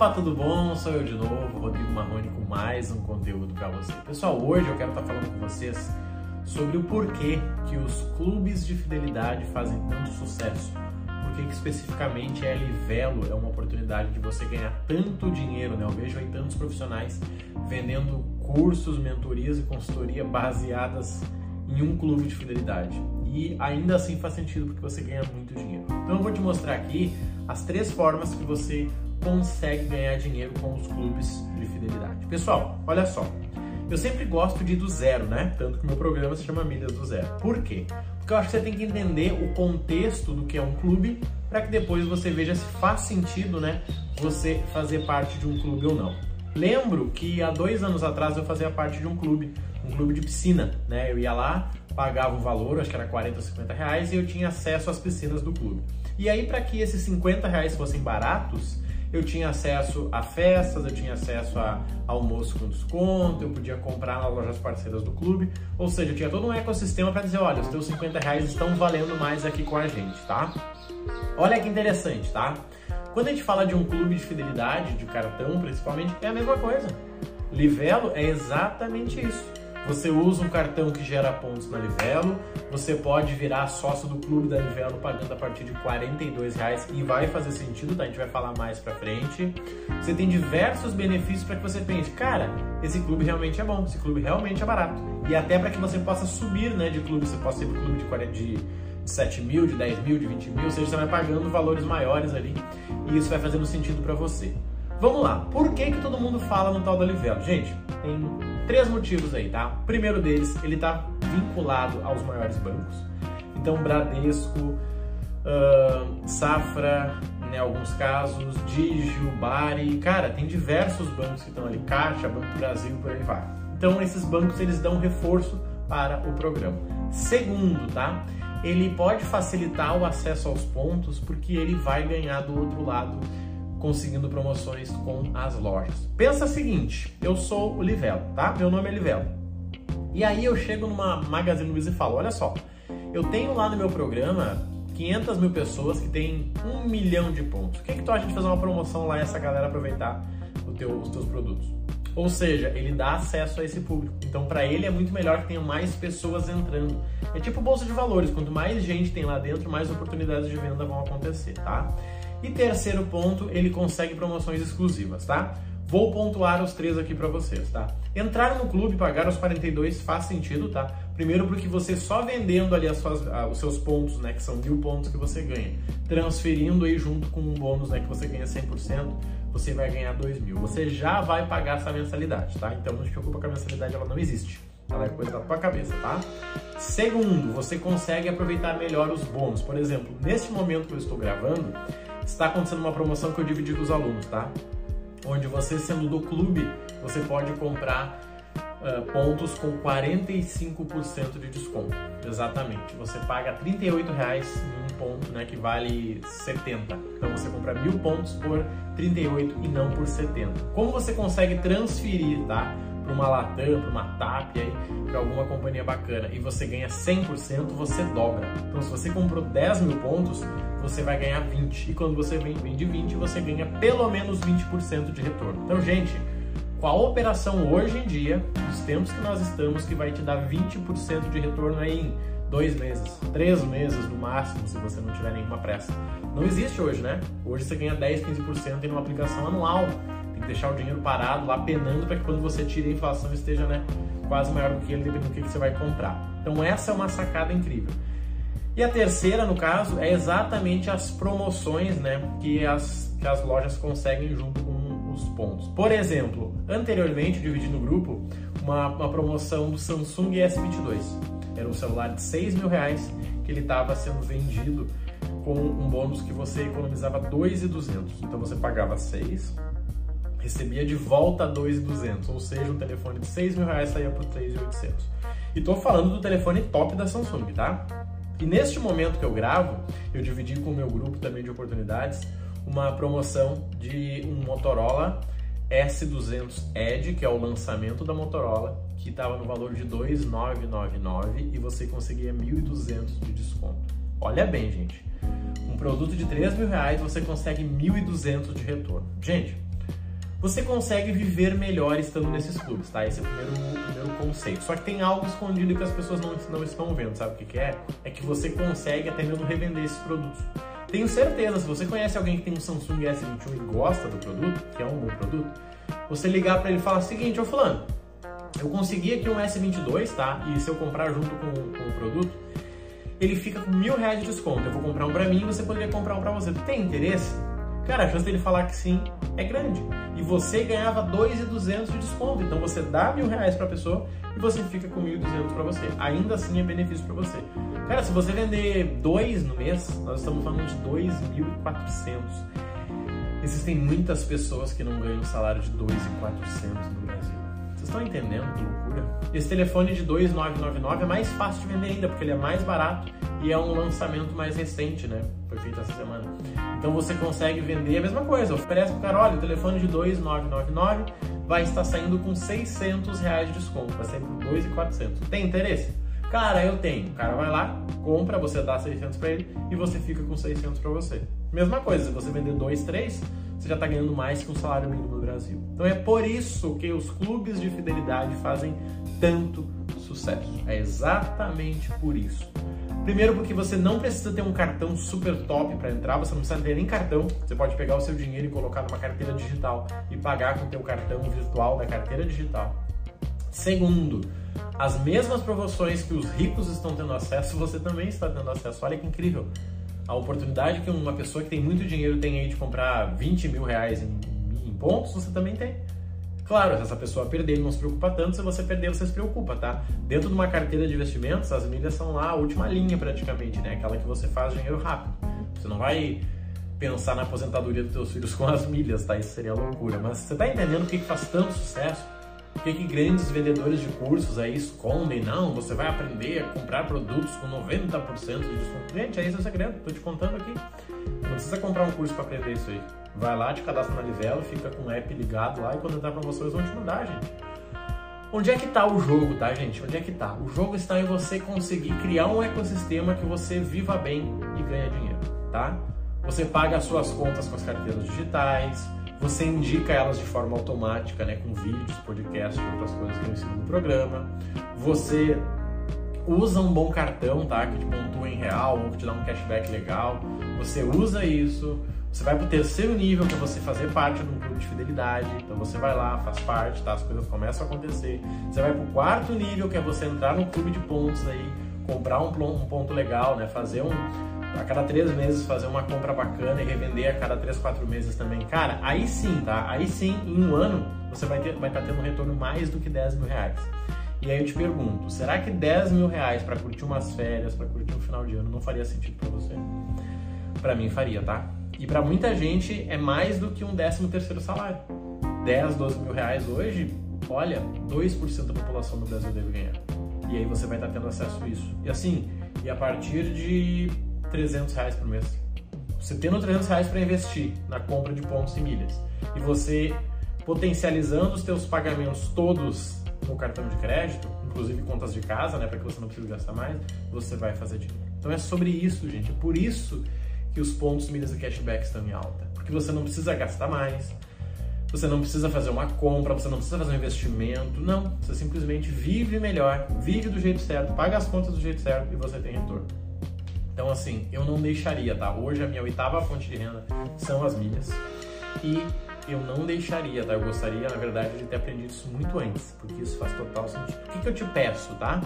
Opa, tudo bom? Sou eu de novo, Rodrigo Marrone, com mais um conteúdo para você. Pessoal, hoje eu quero estar falando com vocês sobre o porquê que os clubes de fidelidade fazem tanto sucesso. Por que especificamente a Livelo é uma oportunidade de você ganhar tanto dinheiro, né? Eu vejo aí tantos profissionais vendendo cursos, mentorias e consultoria baseadas em um clube de fidelidade. E ainda assim faz sentido porque você ganha muito dinheiro. Então eu vou te mostrar aqui as três formas que você consegue ganhar dinheiro com os clubes de fidelidade. Pessoal, olha só. Eu sempre gosto de ir do zero, né? Tanto que meu programa se chama Milhas do Zero. Por quê? Porque eu acho que você tem que entender o contexto do que é um clube para que depois você veja se faz sentido, né? Você fazer parte de um clube ou não. Lembro que há dois anos atrás eu fazia parte de um clube, um clube de piscina, né? Eu ia lá, pagava um valor, acho que era 40 ou 50 reais, e eu tinha acesso às piscinas do clube. E aí, para que esses 50 reais fossem baratos, eu tinha acesso a festas, eu tinha acesso a almoço com desconto, eu podia comprar nas lojas parceiras do clube, ou seja, eu tinha todo um ecossistema para dizer, olha, os teus 50 reais estão valendo mais aqui com a gente, tá? Olha que interessante, tá? Quando a gente fala de um clube de fidelidade, de cartão principalmente, é a mesma coisa. Livelo é exatamente isso. Você usa um cartão que gera pontos na Livelo, você pode virar sócio do clube da Livelo pagando a partir de R$ reais e vai fazer sentido, tá? A gente vai falar mais pra frente. Você tem diversos benefícios para que você pense, cara, esse clube realmente é bom, esse clube realmente é barato. E até para que você possa subir, né, de clube, você possa ir pro clube de 40 de 7 mil, de 10 mil, de 20 mil, ou seja, você vai pagando valores maiores ali e isso vai fazendo sentido para você. Vamos lá, por que, que todo mundo fala no tal da Livelo? Gente, tem três motivos aí, tá? O primeiro deles, ele está vinculado aos maiores bancos. Então, Bradesco, uh, Safra, né, alguns casos, Digio, Bari, cara, tem diversos bancos que estão ali, Caixa, Banco do Brasil, por aí vai. Então, esses bancos, eles dão reforço para o programa. Segundo, tá? Ele pode facilitar o acesso aos pontos porque ele vai ganhar do outro lado conseguindo promoções com as lojas. Pensa o seguinte, eu sou o Livelo, tá? Meu nome é Livelo. E aí eu chego numa Magazine Luiza e falo, olha só, eu tenho lá no meu programa 500 mil pessoas que têm um milhão de pontos. O que, é que tu acha de fazer uma promoção lá e essa galera aproveitar teu, os teus produtos? Ou seja, ele dá acesso a esse público. Então, para ele é muito melhor que tenha mais pessoas entrando. É tipo bolsa de valores, quanto mais gente tem lá dentro, mais oportunidades de venda vão acontecer, tá? E terceiro ponto, ele consegue promoções exclusivas, tá? Vou pontuar os três aqui para vocês, tá? Entrar no clube, pagar os 42 faz sentido, tá? Primeiro porque você só vendendo ali as suas, os seus pontos, né, que são mil pontos que você ganha, transferindo aí junto com um bônus, né, que você ganha 100%, você vai ganhar 2 mil. Você já vai pagar essa mensalidade, tá? Então não se preocupa que a mensalidade ela não existe. Ela é coisa da tua cabeça, tá? Segundo, você consegue aproveitar melhor os bônus. Por exemplo, neste momento que eu estou gravando, está acontecendo uma promoção que eu dividi com os alunos, tá? Onde você sendo do clube, você pode comprar uh, pontos com 45% de desconto. Exatamente. Você paga R$ 38,00 em um ponto, né, que vale 70. Então você compra mil pontos por 38 e não por 70. Como você consegue transferir, tá? para uma Latam, para uma TAP, para alguma companhia bacana e você ganha 100%, você dobra. Então, se você comprou 10 mil pontos, você vai ganhar 20. E quando você vende 20, você ganha pelo menos 20% de retorno. Então, gente, qual operação hoje em dia, nos tempos que nós estamos, que vai te dar 20% de retorno aí em dois meses, três meses no máximo, se você não tiver nenhuma pressa? Não existe hoje, né? Hoje você ganha 10, 15% em uma aplicação anual tem que deixar o dinheiro parado lá penando para que quando você tire a inflação esteja né, quase maior do que ele, dependendo do que você vai comprar. Então essa é uma sacada incrível. E a terceira, no caso, é exatamente as promoções né, que, as, que as lojas conseguem junto com os pontos. Por exemplo, anteriormente, dividi no grupo uma, uma promoção do Samsung S22. Era um celular de 6 mil reais que ele estava sendo vendido com um bônus que você economizava 2,200. Então você pagava 6, recebia de volta 2.200, ou seja, um telefone de 6 mil reais saía por 3.800. E tô falando do telefone top da Samsung, tá? E neste momento que eu gravo, eu dividi com o meu grupo também de oportunidades uma promoção de um Motorola S200 Edge, que é o lançamento da Motorola, que estava no valor de 2.999 e você conseguia 1.200 de desconto. Olha bem, gente. Um produto de 3 mil reais você consegue 1.200 de retorno. Gente, você consegue viver melhor estando nesses clubes, tá? Esse é o primeiro, o primeiro conceito. Só que tem algo escondido que as pessoas não, não estão vendo, sabe o que, que é? É que você consegue até mesmo revender esses produtos. Tenho certeza, se você conhece alguém que tem um Samsung S21 e gosta do produto, que é um bom produto, você ligar para ele e falar o seguinte, ô fulano, eu consegui aqui um S22, tá? E se eu comprar junto com, com o produto, ele fica com mil reais de desconto. Eu vou comprar um para mim e você poderia comprar um para você. Tem interesse? Cara, a chance dele falar que sim é grande. E você ganhava 2.200 de desconto. Então você dá mil reais para a pessoa e você fica com 1.200 para você. Ainda assim é benefício para você. Cara, se você vender dois no mês, nós estamos falando de 2.400. Existem muitas pessoas que não ganham salário de 2.400 no Brasil. Vocês estão entendendo que loucura? Esse telefone de 2.999 é mais fácil de vender ainda, porque ele é mais barato e é um lançamento mais recente, né? Foi feito essa semana. Então você consegue vender a mesma coisa. Oferece pro cara, olha, o telefone de 2.999 vai estar saindo com 600 reais de desconto, vai sair por 2.400. Tem interesse? Cara, eu tenho. O cara vai lá, compra, você dá 600 para ele e você fica com 600 para você. Mesma coisa, se você vender 2, 3, você já está ganhando mais que um salário mínimo no Brasil. Então é por isso que os clubes de fidelidade fazem tanto sucesso. É exatamente por isso. Primeiro porque você não precisa ter um cartão super top para entrar, você não precisa ter nem cartão. Você pode pegar o seu dinheiro e colocar numa carteira digital e pagar com o teu cartão virtual da carteira digital. Segundo, as mesmas promoções que os ricos estão tendo acesso, você também está tendo acesso. Olha que incrível! A oportunidade que uma pessoa que tem muito dinheiro tem aí de comprar 20 mil reais em, em pontos, você também tem. Claro, se essa pessoa perder, ele não se preocupa tanto, se você perder, você se preocupa, tá? Dentro de uma carteira de investimentos, as milhas são lá a última linha praticamente, né? Aquela que você faz dinheiro rápido. Você não vai pensar na aposentadoria dos seus filhos com as milhas, tá? Isso seria loucura. Mas você tá entendendo por que faz tanto sucesso? Por que, grandes vendedores de cursos aí escondem? Não, você vai aprender a comprar produtos com 90% de desconto. Gente, é esse o segredo, tô te contando aqui. Não precisa comprar um curso para aprender isso aí. Vai lá, te cadastra na Livelo, fica com o app ligado lá e quando entrar promoções vão te mandar, gente. Onde é que está o jogo, tá, gente? Onde é que está? O jogo está em você conseguir criar um ecossistema que você viva bem e ganha dinheiro, tá? Você paga as suas contas com as carteiras digitais, você indica elas de forma automática, né, com vídeos, podcasts, outras coisas que eu ensino no programa. Você usa um bom cartão, tá, que te pontua em real ou que te dá um cashback legal. Você usa isso você vai para o terceiro nível, que é você fazer parte de um clube de fidelidade. Então você vai lá, faz parte, tá? As coisas começam a acontecer. Você vai para o quarto nível, que é você entrar no clube de pontos aí, comprar um, ponto legal, né? Fazer um. A cada três meses fazer uma compra bacana e revender a cada três, quatro meses também. Cara, aí sim, tá? Aí sim, em um ano, você vai estar vai tá tendo um retorno mais do que 10 mil reais. E aí eu te pergunto, será que 10 mil reais para curtir umas férias, para curtir um final de ano, não faria sentido para você? Para mim faria, tá? E para muita gente é mais do que um 13 terceiro salário. 10, 12 mil reais hoje, olha, 2% da população do Brasil deve ganhar. E aí você vai estar tendo acesso a isso. E assim, e a partir de 300 reais por mês. Você tendo 300 reais para investir na compra de pontos e milhas e você potencializando os teus pagamentos todos no cartão de crédito, inclusive contas de casa, né, para que você não precise gastar mais, você vai fazer dinheiro. Então é sobre isso, gente. É por isso que os pontos, milhas e cashback estão em alta. Porque você não precisa gastar mais, você não precisa fazer uma compra, você não precisa fazer um investimento, não. Você simplesmente vive melhor, vive do jeito certo, paga as contas do jeito certo e você tem retorno. Então, assim, eu não deixaria, tá? Hoje a minha oitava fonte de renda são as milhas e eu não deixaria, tá? Eu gostaria, na verdade, de ter aprendido isso muito antes, porque isso faz total sentido. O que, que eu te peço, tá?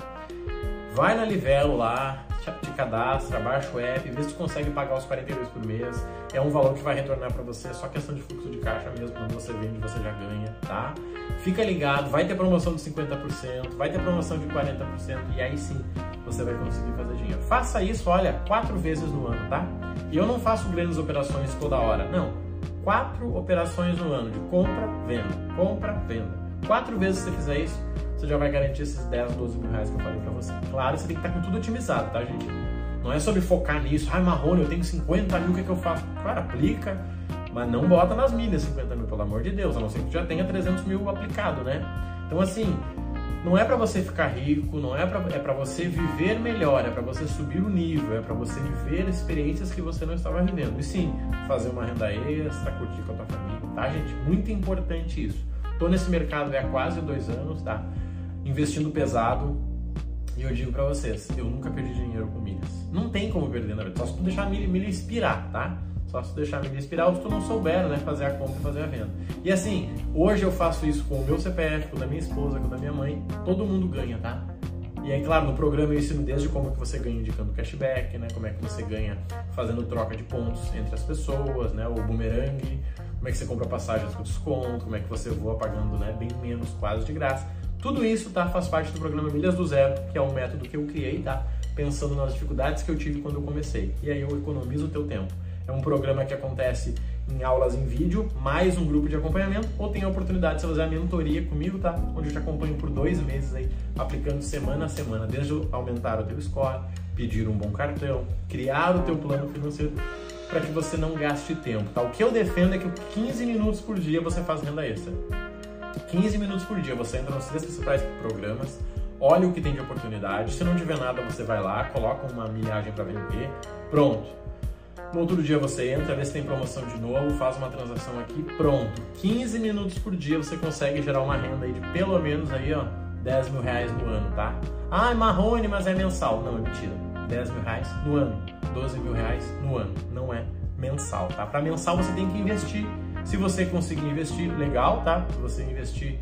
Vai na Livelo lá, te cadastra, baixa o app, vê se tu consegue pagar os 42 por mês. É um valor que vai retornar para você, é só questão de fluxo de caixa mesmo, quando você vende, você já ganha, tá? Fica ligado, vai ter promoção de 50%, vai ter promoção de 40% e aí sim você vai conseguir fazer dinheiro. Faça isso, olha, quatro vezes no ano, tá? E eu não faço grandes operações toda hora, não. Quatro operações no ano de compra, venda, compra, venda. Quatro vezes você fizer isso, você já vai garantir esses 10, 12 mil reais que eu falei pra você. Claro, você tem que estar com tudo otimizado, tá, gente? Não é sobre focar nisso. Ai, Marrone, eu tenho 50 mil, o que, é que eu faço? Claro, aplica, mas não bota nas milhas 50 mil, pelo amor de Deus, a não ser que tu já tenha 300 mil aplicado, né? Então, assim, não é para você ficar rico, não é para é para você viver melhor, é para você subir o nível, é para você viver experiências que você não estava vivendo. E sim, fazer uma renda extra, curtir com a tua família, tá, gente? Muito importante isso. Tô nesse mercado há quase dois anos, tá? Investindo pesado, e eu digo para vocês, eu nunca perdi dinheiro com milhas. Não tem como perder, na verdade. Só se tu deixar a milha, milha inspirar, tá? Só se deixar a inspirar ou se tu não souber, né? Fazer a compra e fazer a venda. E assim, hoje eu faço isso com o meu CPF, com o da minha esposa, com o da minha mãe. Todo mundo ganha, tá? E aí, claro, no programa eu ensino desde como que você ganha indicando cashback, né? Como é que você ganha fazendo troca de pontos entre as pessoas, né? O boomerang, como é que você compra passagens com desconto, como é que você voa pagando né, bem menos, quase de graça. Tudo isso tá, faz parte do programa Milhas do Zero, que é um método que eu criei, tá? Pensando nas dificuldades que eu tive quando eu comecei. E aí eu economizo o teu tempo. É um programa que acontece em aulas em vídeo, mais um grupo de acompanhamento, ou tem a oportunidade de fazer a mentoria comigo, tá? Onde eu te acompanho por dois meses aí, aplicando semana a semana, desde aumentar o teu score, pedir um bom cartão, criar o teu plano financeiro para que você não gaste tempo, tá? O que eu defendo é que 15 minutos por dia você faz renda extra. 15 minutos por dia você entra nos três principais programas, olha o que tem de oportunidade, se não tiver nada você vai lá, coloca uma milhagem para vender, pronto. No outro dia você entra, vê se tem promoção de novo, faz uma transação aqui, pronto. 15 minutos por dia você consegue gerar uma renda aí de pelo menos aí, ó, 10 mil reais no ano, tá? Ah, é Marrone, mas é mensal. Não, é mentira. 10 mil reais no ano. 12 mil reais no ano, não é mensal, tá? Para mensal você tem que investir. Se você conseguir investir, legal, tá? Se você investir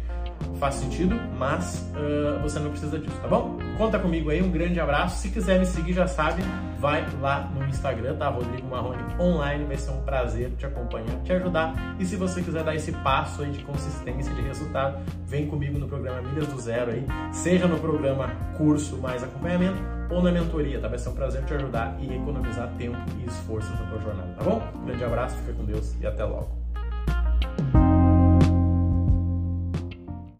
faz sentido, mas uh, você não precisa disso, tá bom? Conta comigo aí, um grande abraço. Se quiser me seguir, já sabe, vai lá no Instagram, tá? Rodrigo Marrone Online, vai ser um prazer te acompanhar, te ajudar. E se você quiser dar esse passo aí de consistência, de resultado, vem comigo no programa Milhas do Zero aí, seja no programa curso mais acompanhamento ou na mentoria, tá? Vai ser um prazer te ajudar e economizar tempo e esforço na tua jornada, tá bom? Grande abraço, fica com Deus e até logo.